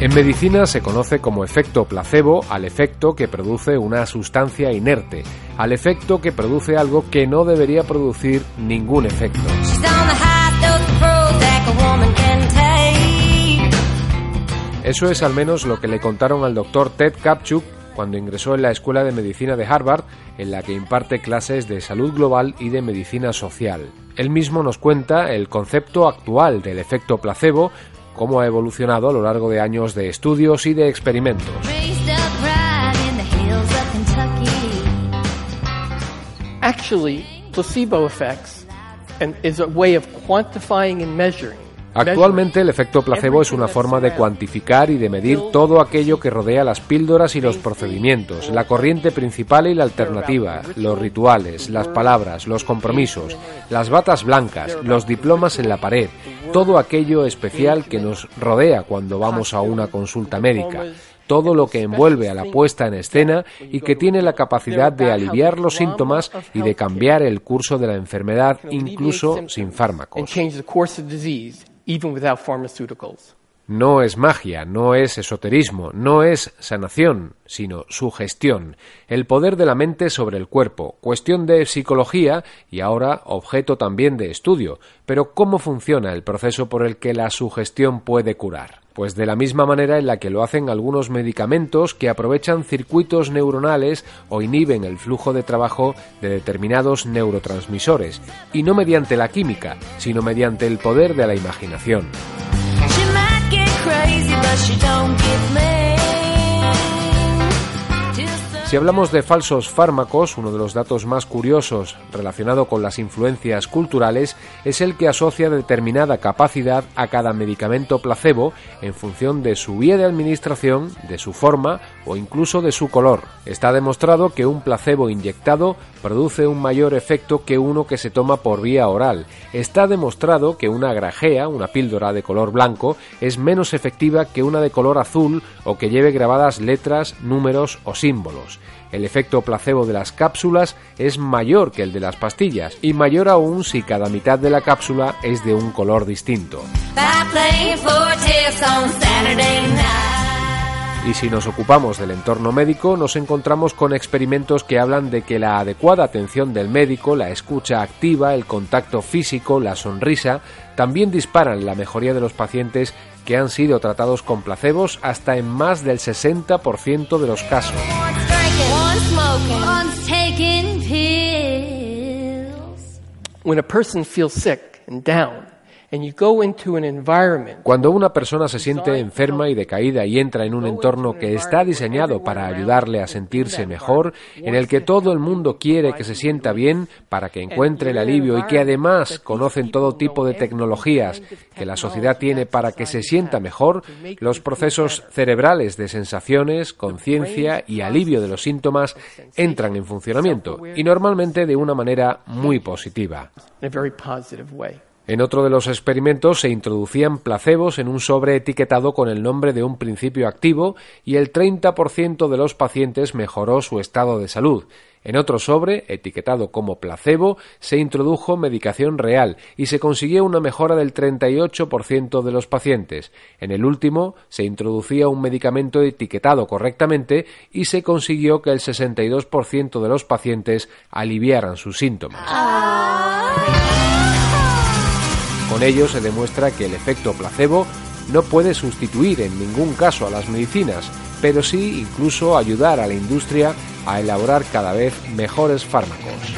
En medicina se conoce como efecto placebo al efecto que produce una sustancia inerte, al efecto que produce algo que no debería producir ningún efecto. Eso es al menos lo que le contaron al doctor Ted Kapchuk cuando ingresó en la Escuela de Medicina de Harvard, en la que imparte clases de salud global y de medicina social. Él mismo nos cuenta el concepto actual del efecto placebo, cómo ha evolucionado a lo largo de años de estudios y de experimentos. Actually, placebo effects and is a way of quantifying and measuring Actualmente el efecto placebo es una forma de cuantificar y de medir todo aquello que rodea las píldoras y los procedimientos, la corriente principal y la alternativa, los rituales, las palabras, los compromisos, las batas blancas, los diplomas en la pared, todo aquello especial que nos rodea cuando vamos a una consulta médica todo lo que envuelve a la puesta en escena y que tiene la capacidad de aliviar los síntomas y de cambiar el curso de la enfermedad incluso sin fármacos. No es magia, no es esoterismo, no es sanación, sino sugestión, el poder de la mente sobre el cuerpo, cuestión de psicología y ahora objeto también de estudio. Pero ¿cómo funciona el proceso por el que la sugestión puede curar? Pues de la misma manera en la que lo hacen algunos medicamentos que aprovechan circuitos neuronales o inhiben el flujo de trabajo de determinados neurotransmisores, y no mediante la química, sino mediante el poder de la imaginación. Si hablamos de falsos fármacos, uno de los datos más curiosos relacionado con las influencias culturales es el que asocia determinada capacidad a cada medicamento placebo en función de su vía de administración, de su forma o incluso de su color. Está demostrado que un placebo inyectado produce un mayor efecto que uno que se toma por vía oral. Está demostrado que una grajea, una píldora de color blanco, es menos efectiva que una de color azul o que lleve grabadas letras, números o símbolos. El efecto placebo de las cápsulas es mayor que el de las pastillas y mayor aún si cada mitad de la cápsula es de un color distinto. Y si nos ocupamos del entorno médico, nos encontramos con experimentos que hablan de que la adecuada atención del médico, la escucha activa, el contacto físico, la sonrisa, también disparan la mejoría de los pacientes que han sido tratados con placebos hasta en más del 60% de los casos. Cuando una persona se siente enferma y decaída y entra en un entorno que está diseñado para ayudarle a sentirse mejor, en el que todo el mundo quiere que se sienta bien para que encuentre el alivio y que además conocen todo tipo de tecnologías que la sociedad tiene para que se sienta mejor, los procesos cerebrales de sensaciones, conciencia y alivio de los síntomas entran en funcionamiento y normalmente de una manera muy positiva. En otro de los experimentos se introducían placebos en un sobre etiquetado con el nombre de un principio activo y el 30% de los pacientes mejoró su estado de salud. En otro sobre, etiquetado como placebo, se introdujo medicación real y se consiguió una mejora del 38% de los pacientes. En el último, se introducía un medicamento etiquetado correctamente y se consiguió que el 62% de los pacientes aliviaran sus síntomas. Con ello se demuestra que el efecto placebo no puede sustituir en ningún caso a las medicinas, pero sí incluso ayudar a la industria a elaborar cada vez mejores fármacos.